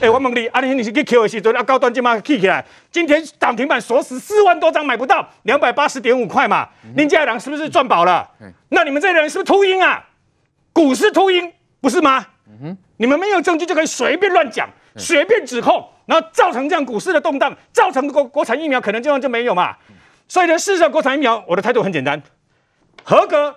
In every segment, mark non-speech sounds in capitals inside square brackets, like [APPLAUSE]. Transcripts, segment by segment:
哎，我问你，阿、啊、你你是去 Q 的时阵，啊，高端金嘛 K 起来，今天涨停板锁死四万多张买不到，两百八十点五块嘛，林家良是不是赚饱了？那你们这些人是不是秃鹰啊？股市秃鹰不是吗？你们没有证据就可以随便乱讲，随便指控，然后造成这样股市的动荡，造成国国产疫苗可能这样就没有嘛？所以呢，事实上国产疫苗，我的态度很简单，合格、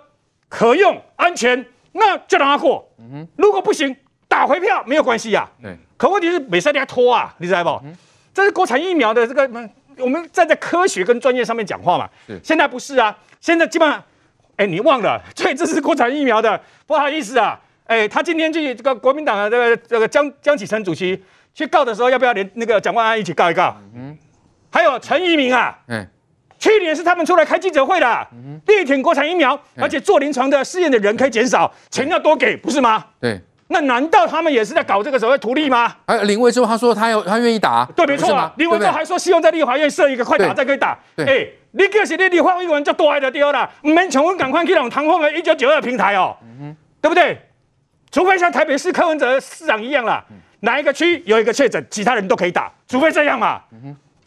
可用、安全，那就让它过。如果不行，打回票没有关系呀、啊。对。可问题是美赛利亚拖啊，你知道不？嗯、这是国产疫苗的这个，我们站在科学跟专业上面讲话嘛。是。现在不是啊，现在基本上，哎，你忘了，所以这是国产疫苗的，不好意思啊，哎，他今天去这个国民党的这个这个江江启臣主席去告的时候，要不要连那个蒋万安一起告一告？嗯。还有陈怡民啊，嗯，去年是他们出来开记者会的，力挺国产疫苗，而且做临床的试验的人可以减少，钱要多给，不是吗？对。那难道他们也是在搞这个所谓图利吗？哎，林为洲他说他要他愿意打，对，没错啊。林为洲还说希望在立法院设一个快打再可以打。哎，你可是你立法委员就多爱的丢了，唔免像我赶快去让唐凤的一九九二平台哦，对不对？除非像台北市柯文哲市长一样啦，哪一个区有一个确诊，其他人都可以打，除非这样嘛，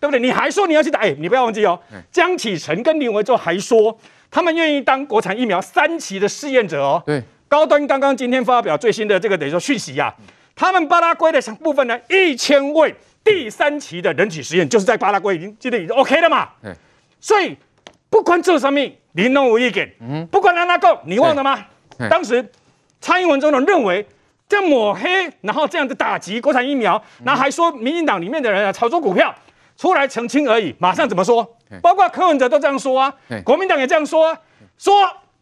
对不对？你还说你要去打？哎，你不要忘记哦，江启臣跟林为洲还说他们愿意当国产疫苗三期的试验者哦。对。高端刚刚今天发表最新的这个等于说讯息呀、啊，他们巴拉圭的部分呢，一千位第三期的人体实验就是在巴拉圭已经今天已经 OK 了嘛？所以不管做什么你弄无意见，不管让他够，你忘了吗？当时蔡英文总统认为这样抹黑，然后这样子打击国产疫苗，然后还说民进党里面的人啊炒作股票，出来澄清而已。马上怎么说？包括柯文哲都这样说啊，国民党也这样说啊，说。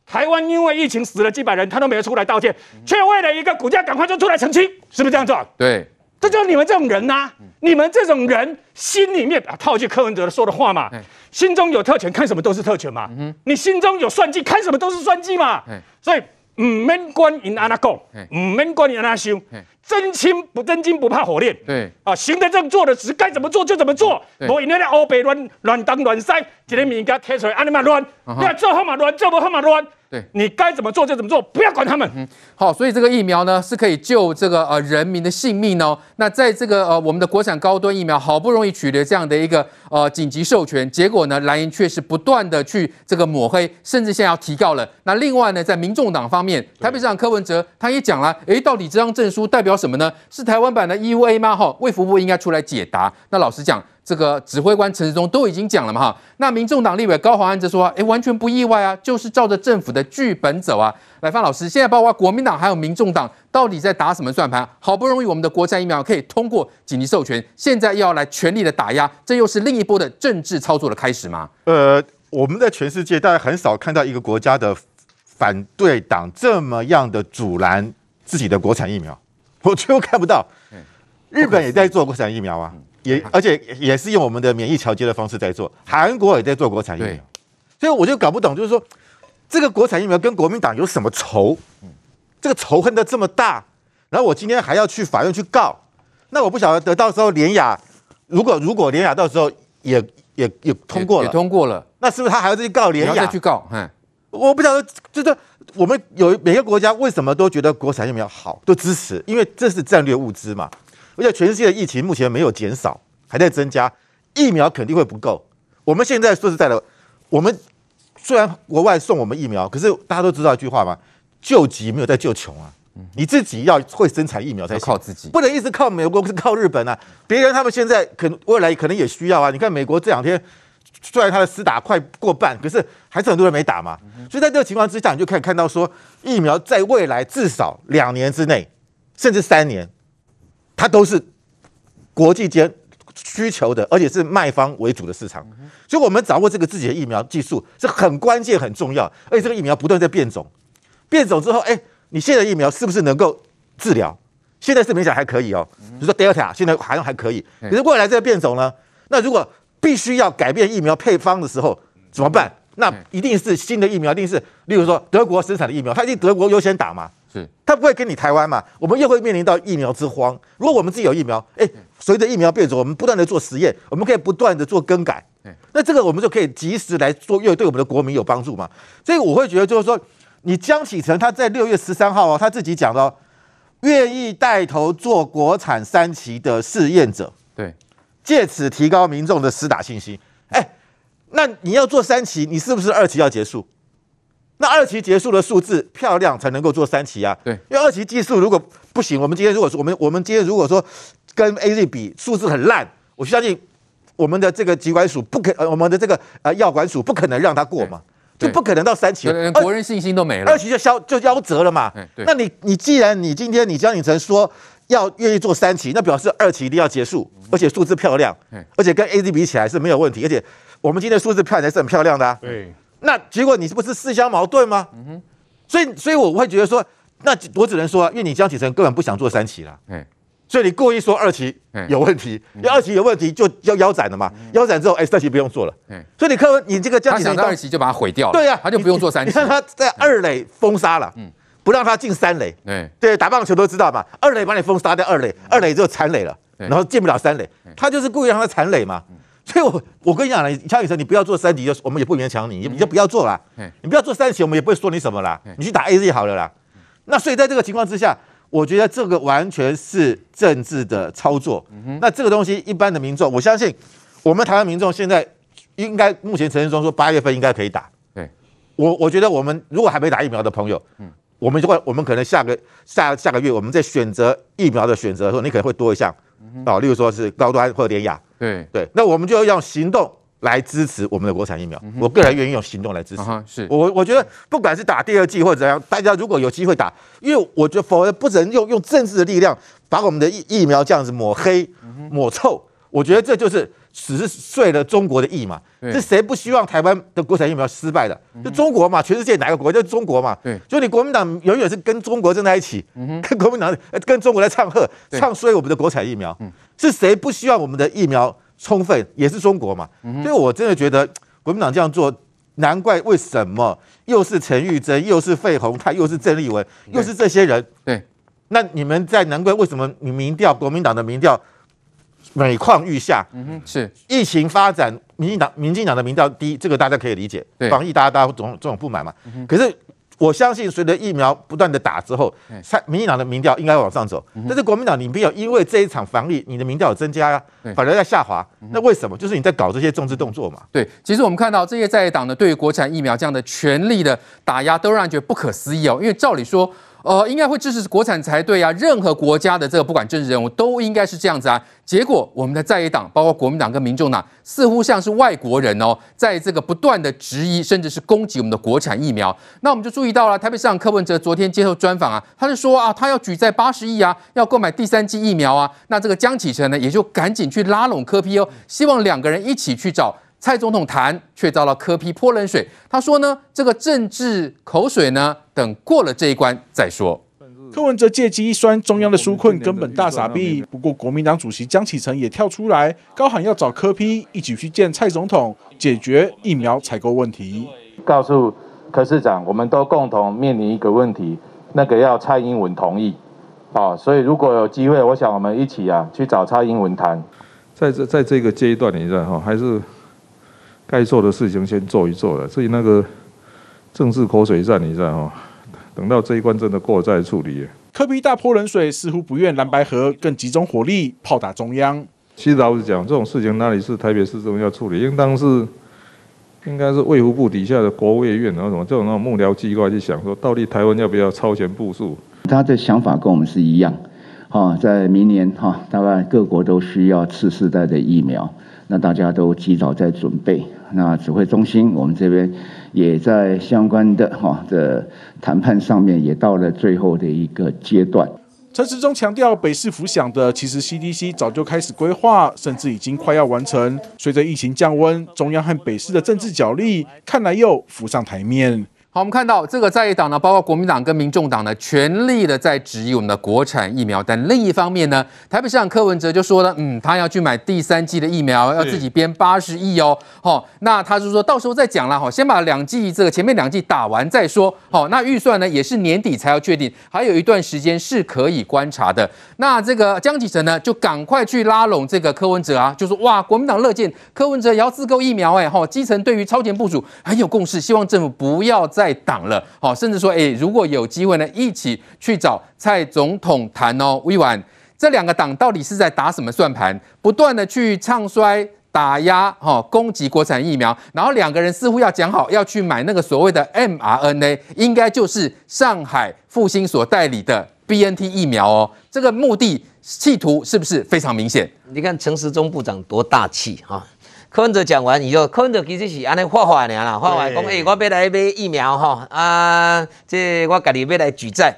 台湾因为疫情死了几百人，他都没有出来道歉，却为了一个股价赶快就出来澄清，是不是这样做？对，这就是你们这种人呐、啊！你们这种人心里面啊，套句柯文哲说的话嘛，心中有特权，看什么都是特权嘛。你心中有算计，看什么都是算计嘛。所以唔免管因安怎讲，毋免管因安怎想，真金不真金不怕火炼。对啊，行得正，坐得直，该怎么做就怎么做。无因那咧乌白乱乱东乱西，一个物件摕出来，安尼嘛乱，你要做好嘛乱，做不好嘛乱。对，你该怎么做就怎么做，不要管他们。嗯，好，所以这个疫苗呢是可以救这个呃人民的性命哦。那在这个呃我们的国产高端疫苗好不容易取得这样的一个呃紧急授权，结果呢蓝营却是不断的去这个抹黑，甚至现在要提告了。那另外呢，在民众党方面，台北市长柯文哲他也讲了，哎，到底这张证书代表什么呢？是台湾版的 EUA 吗？哈，卫福部应该出来解答。那老实讲。这个指挥官陈时中都已经讲了嘛哈，那民众党立委高华安则说，哎，完全不意外啊，就是照着政府的剧本走啊。来，范老师，现在包括国民党还有民众党，到底在打什么算盘？好不容易我们的国产疫苗可以通过紧急授权，现在又要来全力的打压，这又是另一波的政治操作的开始吗？呃，我们在全世界大概很少看到一个国家的反对党这么样的阻拦自己的国产疫苗，我几乎看不到。日本也在做国产疫苗啊。也而且也是用我们的免疫桥接的方式在做，韩国也在做国产疫苗，所以我就搞不懂，就是说这个国产疫苗跟国民党有什么仇？这个仇恨的这么大，然后我今天还要去法院去告，那我不晓得得到时候联雅，如果如果联雅到时候也也也通过了，也通过了，那是不是他还要再去告联雅？再去告？嗯，我不晓得，就是我们有每个国家为什么都觉得国产疫苗好，都支持，因为这是战略物资嘛。而且全世界的疫情目前没有减少，还在增加，疫苗肯定会不够。我们现在说实在的，我们虽然国外送我们疫苗，可是大家都知道一句话嘛，救急没有在救穷啊。你自己要会生产疫苗才靠自己，不能一直靠美国，不是靠日本啊。别人他们现在可能未来可能也需要啊。你看美国这两天，虽然他的施打快过半，可是还是很多人没打嘛。所以在这个情况之下，你就可以看到说，疫苗在未来至少两年之内，甚至三年。它都是国际间需求的，而且是卖方为主的市场，所以我们掌握这个自己的疫苗技术是很关键、很重要。而且这个疫苗不断在变种，变种之后，哎，你现在的疫苗是不是能够治疗？现在是勉强还可以哦，比如说 Delta 现在好像还可以，可是未来这个变种呢？那如果必须要改变疫苗配方的时候怎么办？那一定是新的疫苗，一定是，例如说德国生产的疫苗，它一定德国优先打嘛。是，他不会跟你台湾嘛？我们又会面临到疫苗之荒。如果我们自己有疫苗，哎，随着疫苗变种，我们不断的做实验，我们可以不断的做更改。那这个我们就可以及时来做，又对我们的国民有帮助嘛。所以我会觉得，就是说，你江启臣他在六月十三号哦，他自己讲到，愿意带头做国产三期的试验者，对，借此提高民众的施打信心。哎，那你要做三期，你是不是二期要结束？那二期结束的数字漂亮，才能够做三期啊。对，因为二期技术如果不行，我们今天如果说我们我们今天如果说跟 AZ 比数字很烂，我相信我们的这个疾管署不可，呃，我们的这个呃药管署不可能让它过嘛。就不可能到三期，连国人信心都没了，二期就消就夭折了嘛。那你你既然你今天你江启臣说要愿意做三期，那表示二期一定要结束，而且数字漂亮，而且跟 AZ 比起来是没有问题，而且我们今天数字看起来是很漂亮的啊。对，那结果你是不是自相矛盾吗？所以所以我会觉得说，那我只能说，因为你江启臣根本不想做三期了。所以你故意说二期有问题，因为二期有问题就要腰斩了嘛，腰斩之后，哎，三期不用做了。所以你柯文，你这个江启臣二期就把它毁掉了。对呀，他就不用做三期。你看他在二垒封杀了，不让他进三垒。对，打棒球都知道嘛，二垒把你封杀掉，二垒，二垒就残垒了，然后进不了三垒，他就是故意让他残垒嘛。所以我我跟你讲了，江启臣，你不要做三级，就我们也不勉强你，你就不要做了。你不要做三级，我们也不会说你什么啦，你去打 AZ 好了啦。那所以在这个情况之下。我觉得这个完全是政治的操作。那这个东西，一般的民众，我相信我们台湾民众现在应该目前陈时中说八月份应该可以打。我我觉得我们如果还没打疫苗的朋友，我们就会我们可能下个下下个月我们在选择疫苗的选择的时候，你可能会多一项哦，例如说是高端或联亚。对对，那我们就要用行动。来支持我们的国产疫苗，我个人愿意用行动来支持。是我，我觉得不管是打第二剂或者怎样，大家如果有机会打，因为我觉得否则不能用用政治的力量把我们的疫疫苗这样子抹黑、抹臭。我觉得这就是只是碎了中国的意嘛。是谁不希望台湾的国产疫苗失败的？就中国嘛，全世界哪个国家就中国嘛。就你国民党永远是跟中国站在一起，跟国民党跟中国来唱和，唱衰我们的国产疫苗。是谁不希望我们的疫苗？充分也是中国嘛，所以我真的觉得国民党这样做，难怪为什么又是陈玉珍，又是费鸿泰，又是郑丽文，又是这些人。对，那你们在难怪为什么你民调国民党的民调每况愈下？嗯哼，是疫情发展，民进党民进党的民调低，这个大家可以理解。对，防疫大家大家总总不满嘛。可是。我相信随着疫苗不断的打之后，民进党的民调应该往上走。但是国民党你没有因为这一场防疫，你的民调有增加呀，反而在下滑。那为什么？就是你在搞这些政治动作嘛。对，其实我们看到这些在野党呢，对于国产疫苗这样的全力的打压，都让人觉得不可思议哦。因为照理说。呃，应该会支持国产才对啊！任何国家的这个不管政治人物都应该是这样子啊。结果我们的在野党，包括国民党跟民众党，似乎像是外国人哦，在这个不断的质疑，甚至是攻击我们的国产疫苗。那我们就注意到了，台北市长柯文哲昨天接受专访啊，他就说啊，他要举债八十亿啊，要购买第三剂疫苗啊。那这个江启臣呢，也就赶紧去拉拢柯 P 哦，希望两个人一起去找。蔡总统谈，却遭到柯批泼冷水。他说呢，这个政治口水呢，等过了这一关再说。柯文哲借机一酸，中央的纾困根本大傻逼。不过，国民党主席江启臣也跳出来，高喊要找柯批一起去见蔡总统，解决疫苗采购问题。告诉柯市长，我们都共同面临一个问题，那个要蔡英文同意。啊，所以如果有机会，我想我们一起啊去找蔡英文谈。在这在这个阶段，你知道哈，还是。该做的事情先做一做了，至于那个政治口水战，你知道吗？等到这一关真的过再处理。柯 P 大泼冷水，似乎不愿蓝白河，更集中火力炮打中央。其实老实讲，这种事情哪里是台北市政府要处理，应当是应该是卫福部底下的国卫院然后什么这种那种幕僚机关去想说，到底台湾要不要超前部署？他的想法跟我们是一样，哈，在明年哈，大概各国都需要次世代的疫苗。那大家都及早在准备，那指挥中心我们这边也在相关的哈的谈判上面也到了最后的一个阶段。陈时中强调，北市浮想的其实 CDC 早就开始规划，甚至已经快要完成。随着疫情降温，中央和北市的政治角力看来又浮上台面。好，我们看到这个在野党呢，包括国民党跟民众党呢，全力的在质疑我们的国产疫苗。但另一方面呢，台北市长柯文哲就说了，嗯，他要去买第三季的疫苗，要自己编八十亿哦。好，那他就说到时候再讲了，哈，先把两季这个前面两季打完再说。好，那预算呢也是年底才要确定，还有一段时间是可以观察的。那这个江启臣呢，就赶快去拉拢这个柯文哲啊，就说哇，国民党乐见柯文哲也要自购疫苗，哎，哈，基层对于超前部署很有共识，希望政府不要再。在党了，好，甚至说，诶，如果有机会呢，一起去找蔡总统谈哦。委婉，这两个党到底是在打什么算盘？不断的去唱衰、打压、哈攻击国产疫苗，然后两个人似乎要讲好要去买那个所谓的 mRNA，应该就是上海复星所代理的 BNT 疫苗哦。这个目的企图是不是非常明显？你看陈时中部长多大气哈！柯文哲讲完以后，柯文哲其实是安尼画画尔啦，画画讲诶，我要来买疫苗哈啊，这我家己要来举债。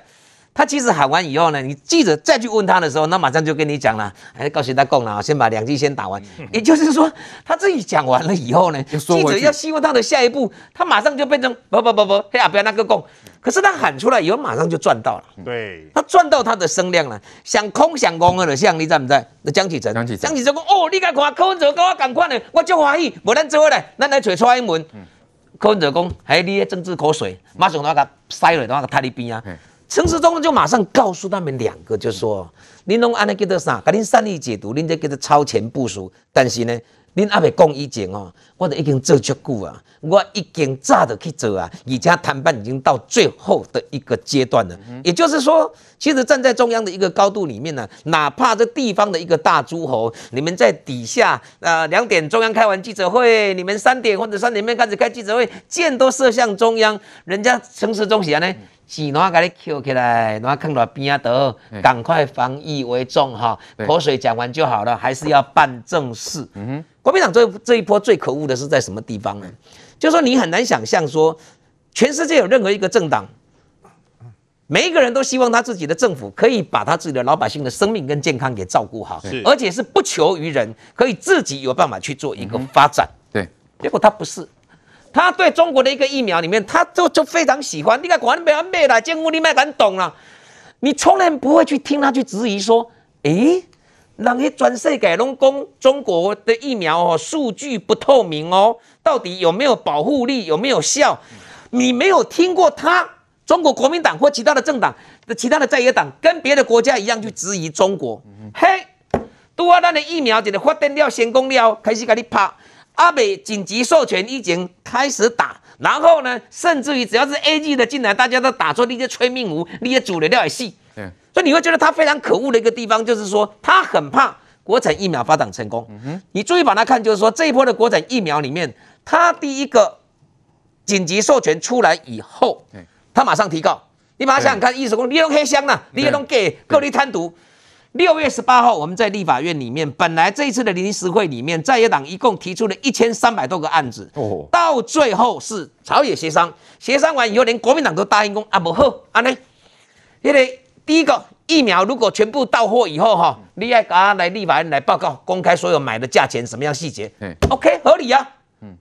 他其实喊完以后呢，你记者再去问他的时候，那马上就跟你讲了，哎，告诉他供了，先把两剂先打完。也就是说，他自己讲完了以后呢，记者要希望他的下一步，他马上就变成不不不不，嘿啊，不要那个供。可是他喊出来以后，马上就赚到了。对，他赚到他的声量了。想空想空的像你在不在？那江启臣，江启臣讲哦，你看看柯文哲跟我赶快呢，我就怀疑，无咱做来，咱来找蔡英文。柯文哲讲，哎，你的政治口水，马上那个塞了，那个他的边啊。陈时中就马上告诉他们两个，就说：您拢安尼叫做啥？甲恁善意解读，恁这叫做超前部署。但是呢。恁阿未讲以前哦，我都已经做足久啊，我已经早就去做啊，而且谈判已经到最后的一个阶段了。也就是说，其实站在中央的一个高度里面呢，哪怕这地方的一个大诸侯，你们在底下，呃，两点中央开完记者会，你们三点或者三点半开始开记者会，箭都射向中央，人家陈时中是安尼。钱拿给你捡起来，拿放到边啊得，赶快防疫为重哈。口水讲完就好了，还是要办正事。国民党这这一波最可恶的是在什么地方呢？就是说你很难想象说，全世界有任何一个政党，每一个人都希望他自己的政府可以把他自己的老百姓的生命跟健康给照顾好，而且是不求于人，可以自己有办法去做一个发展。对，结果他不是。他对中国的一个疫苗里面，他就就非常喜欢。你看，管你不要买了，政府你蛮敢懂了。你从来不会去听他去质疑说，诶，人家全世界拢讲中国的疫苗哦，数据不透明哦，到底有没有保护力，有没有效？你没有听过他中国国民党或其他的政党的其他的在野党跟别的国家一样去质疑中国？嘿，都啊，咱的疫苗就是发展了成功了，开始给你拍。阿美紧急授权已经开始打，然后呢，甚至于只要是 A G 的进来，大家都打出那些催命符，那些主流料也细。嗯，所以你会觉得他非常可恶的一个地方，就是说他很怕国产疫苗发展成功。嗯哼，你注意把它看，就是说这一波的国产疫苗里面，他第一个紧急授权出来以后，他马上提告。你把它想想看，意思说你用黑箱了，你也用给各地贪渎。六月十八号，我们在立法院里面，本来这一次的临时会里面，在野党一共提出了一千三百多个案子，哦，到最后是朝野协商，协商完以后，连国民党都答应讲啊，不好，安尼，因为第一个疫苗如果全部到货以后哈，你要赶快来立法院来报告，公开所有买的价钱什么样细节，嗯，OK，合理啊，嗯，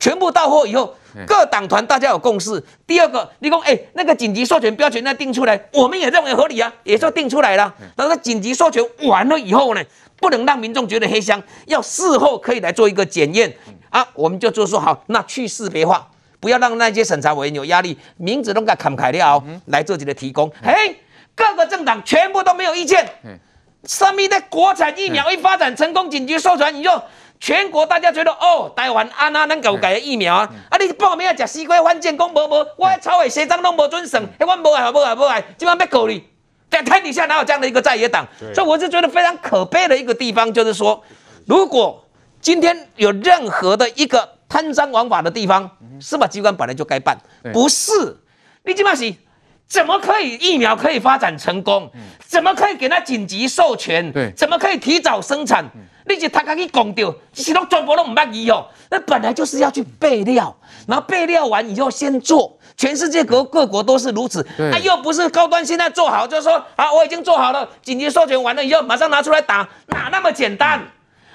全部到货以后。各党团大家有共识。第二个，你说哎，那个紧急授权标准那定出来，我们也认为合理啊，也就定出来了。但是紧急授权完了以后呢，不能让民众觉得黑箱，要事后可以来做一个检验啊。我们就就说好，那去识别化，不要让那些审查委员有压力，名字都给砍开了来做这个提供。嘿，各个政党全部都没有意见。上面的国产疫苗一发展成功，紧急授权以后。全国大家觉得哦，台湾安那能够改疫苗啊？嗯、啊，你报名要吃西瓜反正讲无无，我草委协商都无准审，哎，我无爱无爱无爱，今晚要考虑，在台 [LAUGHS] 底下哪有这样的一个在野党？所以我是觉得非常可悲的一个地方，就是说，如果今天有任何的一个贪赃枉法的地方，司法机关本来就该办，不是？你今嘛是怎么可以疫苗可以发展成功？怎么可以给他紧急授权？对，怎么可以提早生产？你就他可以讲掉，这些都全部都唔满意哦。那本来就是要去备料，然后备料完以后先做。全世界各各国都是如此，那啊，又不是高端现在做好，就是说啊，我已经做好了，紧急授权完了以后马上拿出来打，哪那么简单？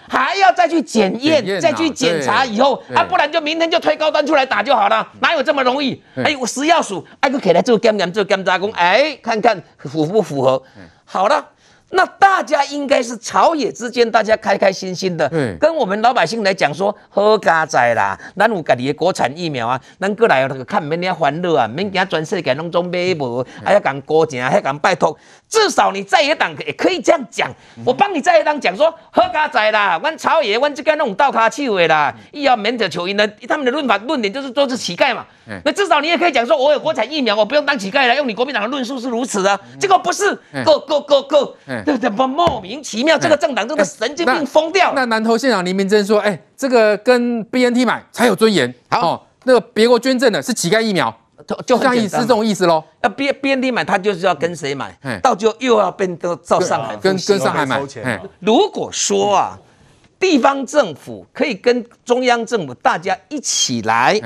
还要再去检验，检啊、再去检查以后啊，不然就明天就推高端出来打就好了，哪有这么容易？哎，我食药署，哎，我可以来做检验，做检查工，哎，看看符不符合？好了。那大家应该是朝野之间，大家开开心心的，对。跟我们老百姓来讲说，好佳哉啦，咱有家己的国产疫苗啊，咱过来那个看免遐烦恼啊，免惊全世界拢总买无，还要讲国情，还要讲拜托，至少你在野党也可以这样讲，我帮你在野党讲说，好佳哉啦，阮朝野，阮这个弄倒卡手的啦，伊要免得求因的，他们的论法论点就是都是乞丐嘛，那至少你也可以讲说，我有国产疫苗，我不用当乞丐了，用你国民党的论述是如此的，这个不是，go go 这怎么莫名其妙？这个政党真的神经病疯掉了。那南投县长林明珍说：“哎，这个跟 BNT 买才有尊严。好哦，那个别国捐赠的是乞丐疫苗，就这样意思是这种意思喽。那 B BNT 买，他就是要跟谁买？到最后又要变到照上海跟跟上海买。如果说啊，地方政府可以跟中央政府大家一起来。”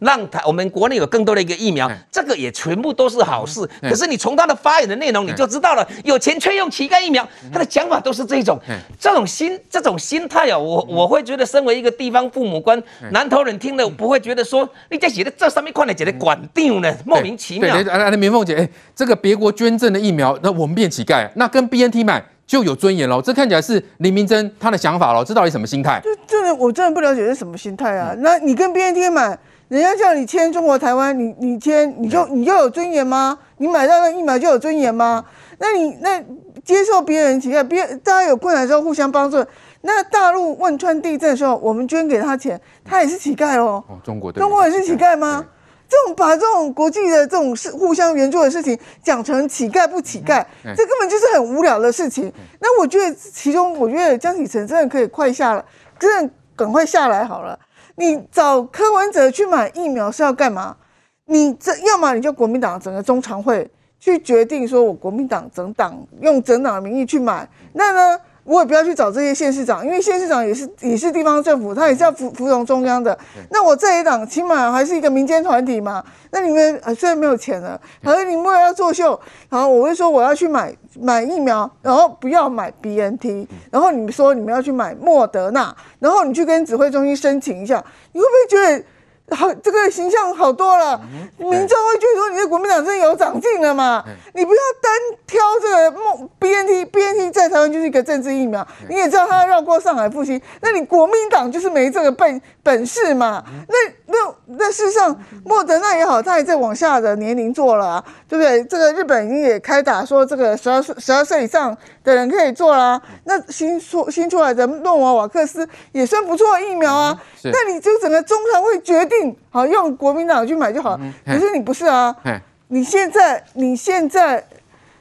让他我们国内有更多的一个疫苗，这个也全部都是好事。可是你从他的发言的内容你就知道了，有钱却用乞丐疫苗，他的讲法都是这种，这种心这种心态啊，我我会觉得身为一个地方父母官，南投人听了不会觉得说你在写的这上面看的写的管定呢，莫名其妙。对，来来，明凤姐，哎，这个别国捐赠的疫苗，那我们变乞丐，那跟 BNT 买就有尊严喽。这看起来是林明珍他的想法喽，这到底什么心态？就真的我真的不了解是什么心态啊？那你跟 BNT 买？人家叫你签中国台湾，你你签你就你就有尊严吗？你买到那疫苗就有尊严吗？那你那接受别人乞丐，别大家有困难的时候互相帮助。那大陆汶川地震的时候，我们捐给他钱，他也是乞丐哦。哦，中国中国也是乞丐吗？这种把这种国际的这种事互相援助的事情讲成乞丐不乞丐，这根本就是很无聊的事情。那我觉得其中，我觉得江启臣真的可以快下了，真的赶快下来好了。你找柯文哲去买疫苗是要干嘛？你这要么你就国民党整个中常会去决定，说我国民党整党用整党的名义去买，那呢？我也不要去找这些县市长，因为县市长也是也是地方政府，他也是要服服从中央的。那我这一党起码还是一个民间团体嘛。那你们虽然没有钱了，可是你们也要作秀。然后我会说我要去买买疫苗，然后不要买 BNT。然后你们说你们要去买莫德纳，然后你去跟指挥中心申请一下，你会不会觉得？好，这个形象好多了，民众会觉得说你的国民党真的有长进了嘛？你不要单挑这个 BNT，BNT 在台湾就是一个政治疫苗，你也知道他要绕过上海复兴，那你国民党就是没这个本本事嘛？那那那事实上，莫德纳也好，他也在往下的年龄做了啊，对不对？这个日本已经也开打说这个十二岁十二岁以上的人可以做啦。那新出新出来的诺瓦瓦克斯也算不错的疫苗啊。那你就整个中常会决定好用国民党去买就好，可是你不是啊？你现在你现在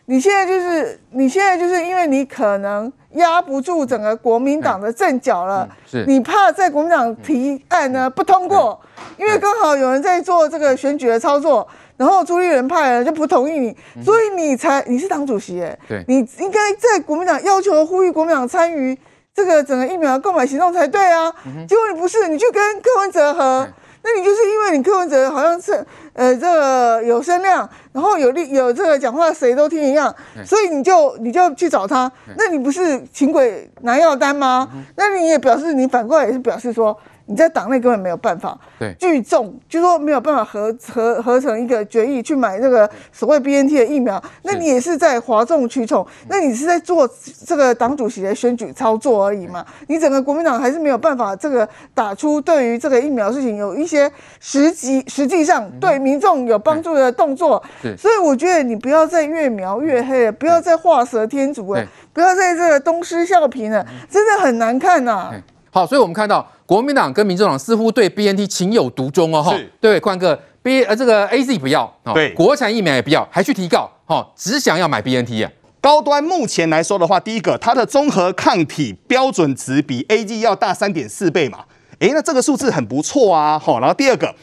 你现在就是你现在就是因为你可能压不住整个国民党的阵脚了，你怕在国民党提案呢不通过，因为刚好有人在做这个选举的操作，然后朱立伦派人就不同意你，所以你才你是党主席哎，你应该在国民党要求呼吁国民党参与。这个整个疫苗购买行动才对啊，结果你不是，你去跟柯文哲合，那你就是因为你柯文哲好像是呃这个有声量，然后有力有这个讲话谁都听一样，所以你就你就去找他，那你不是请鬼拿药单吗？那你也表示你反过来也是表示说。你在党内根本没有办法聚众，就说没有办法合合合成一个决议去买这个所谓 BNT 的疫苗，那你也是在哗众取宠，那你是在做这个党主席的选举操作而已嘛？你整个国民党还是没有办法这个打出对于这个疫苗事情有一些实际实际上对民众有帮助的动作，所以我觉得你不要再越描越黑了，不要再画蛇添足了，不要在这个东施效颦了，真的很难看呐、啊。好，所以我们看到。国民党跟民众党似乎对 BNT 情有独钟哦，哈，对，宽哥，B 呃这个 AZ 不要，对，国产疫苗也不要，还去提告，哈，只想要买 BNT 啊。高端目前来说的话，第一个，它的综合抗体标准值比 AZ 要大三点四倍嘛，诶，那这个数字很不错啊，好，然后第二个，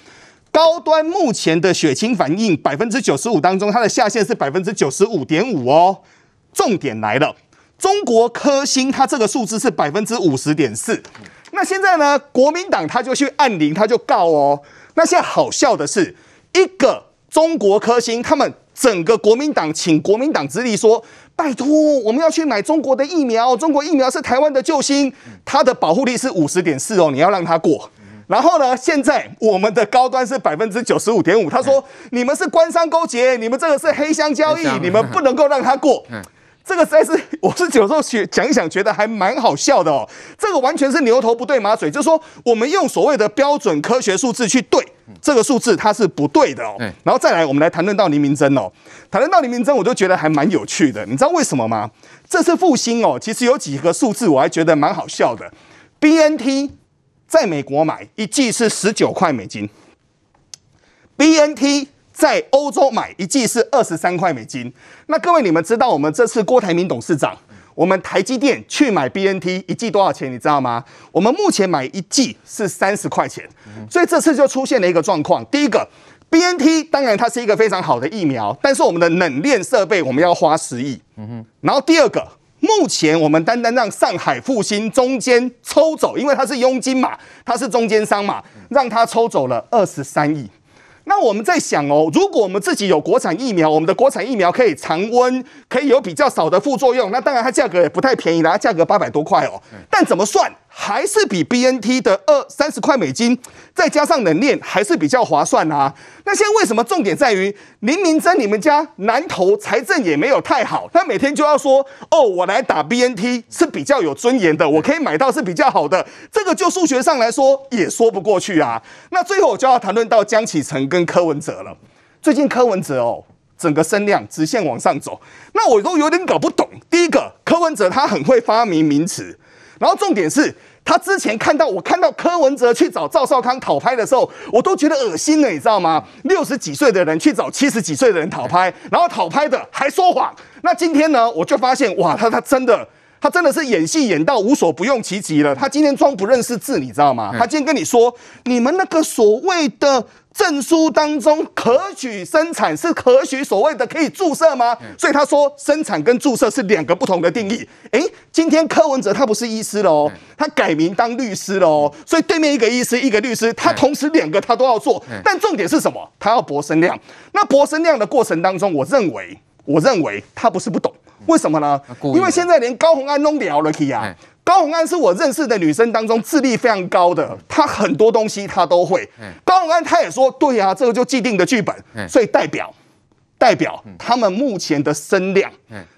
高端目前的血清反应百分之九十五当中，它的下限是百分之九十五点五哦，重点来了，中国科兴它这个数字是百分之五十点四。那现在呢？国民党他就去按铃，他就告哦。那现在好笑的是，一个中国科兴，他们整个国民党请国民党之力说，拜托，我们要去买中国的疫苗，中国疫苗是台湾的救星，它的保护力是五十点四哦，你要让它过。然后呢，现在我们的高端是百分之九十五点五，他说你们是官商勾结，你们这个是黑箱交易，你们不能够让它过。这个实在是，[LAUGHS] 我是有时候学讲一讲，觉得还蛮好笑的哦。这个完全是牛头不对马嘴，就是说我们用所谓的标准科学数字去对这个数字，它是不对的哦。然后再来，我们来谈论到黎明溱哦，谈论到黎明溱，我就觉得还蛮有趣的。你知道为什么吗？这次复兴哦，其实有几个数字我还觉得蛮好笑的。BNT 在美国买一剂是十九块美金，BNT。在欧洲买一剂是二十三块美金。那各位你们知道我们这次郭台铭董事长，我们台积电去买 BNT 一剂多少钱？你知道吗？我们目前买一剂是三十块钱。所以这次就出现了一个状况。第一个，BNT 当然它是一个非常好的疫苗，但是我们的冷链设备我们要花十亿。然后第二个，目前我们单单让上海复星中间抽走，因为它是佣金嘛，它是中间商嘛，让它抽走了二十三亿。那我们在想哦，如果我们自己有国产疫苗，我们的国产疫苗可以常温，可以有比较少的副作用，那当然它价格也不太便宜啦，价格八百多块哦。但怎么算？还是比 BNT 的二三十块美金，再加上冷链，还是比较划算啊。那现在为什么重点在于林明溱？你们家南投财政也没有太好，他每天就要说哦，我来打 BNT 是比较有尊严的，我可以买到是比较好的。这个就数学上来说也说不过去啊。那最后我就要谈论到江启臣跟柯文哲了。最近柯文哲哦，整个声量直线往上走，那我都有点搞不懂。第一个，柯文哲他很会发明名词。然后重点是他之前看到我看到柯文哲去找赵少康讨拍的时候，我都觉得恶心了，你知道吗？六十几岁的人去找七十几岁的人讨拍，然后讨拍的还说谎。那今天呢，我就发现哇，他他真的他真的是演戏演到无所不用其极了。他今天装不认识字，你知道吗？他今天跟你说，你们那个所谓的。证书当中可许生产是可许所谓的可以注射吗？所以他说生产跟注射是两个不同的定义。诶，今天柯文哲他不是医师了哦，他改名当律师了哦。所以对面一个医师一个律师，他同时两个他都要做。但重点是什么？他要博声量。那博声量的过程当中，我认为我认为他不是不懂，为什么呢？因为现在连高虹安都聊了去啊。高红安是我认识的女生当中智力非常高的，她很多东西她都会。高红安她也说，对呀、啊，这个就既定的剧本，所以代表代表他们目前的声量，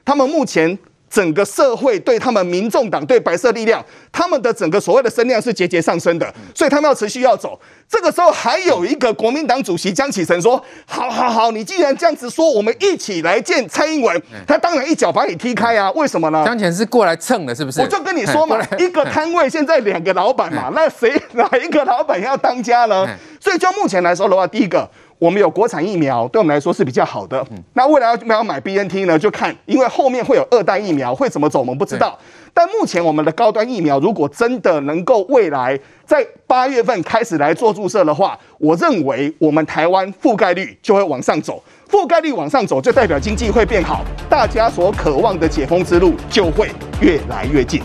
他们目前。整个社会对他们民众党对白色力量，他们的整个所谓的声量是节节上升的，所以他们要持续要走。这个时候还有一个国民党主席江启臣说：“好好好，你既然这样子说，我们一起来见蔡英文。”他当然一脚把你踢开啊！为什么呢？江启臣是过来蹭的，是不是？我就跟你说嘛，[LAUGHS] 一个摊位现在两个老板嘛，那谁 [LAUGHS] 哪一个老板要当家呢？所以就目前来说的话，第一个。我们有国产疫苗，对我们来说是比较好的。那未来要要买 BNT 呢，就看，因为后面会有二代疫苗，会怎么走，我们不知道。但目前我们的高端疫苗，如果真的能够未来在八月份开始来做注射的话，我认为我们台湾覆盖率就会往上走，覆盖率往上走，就代表经济会变好，大家所渴望的解封之路就会越来越近。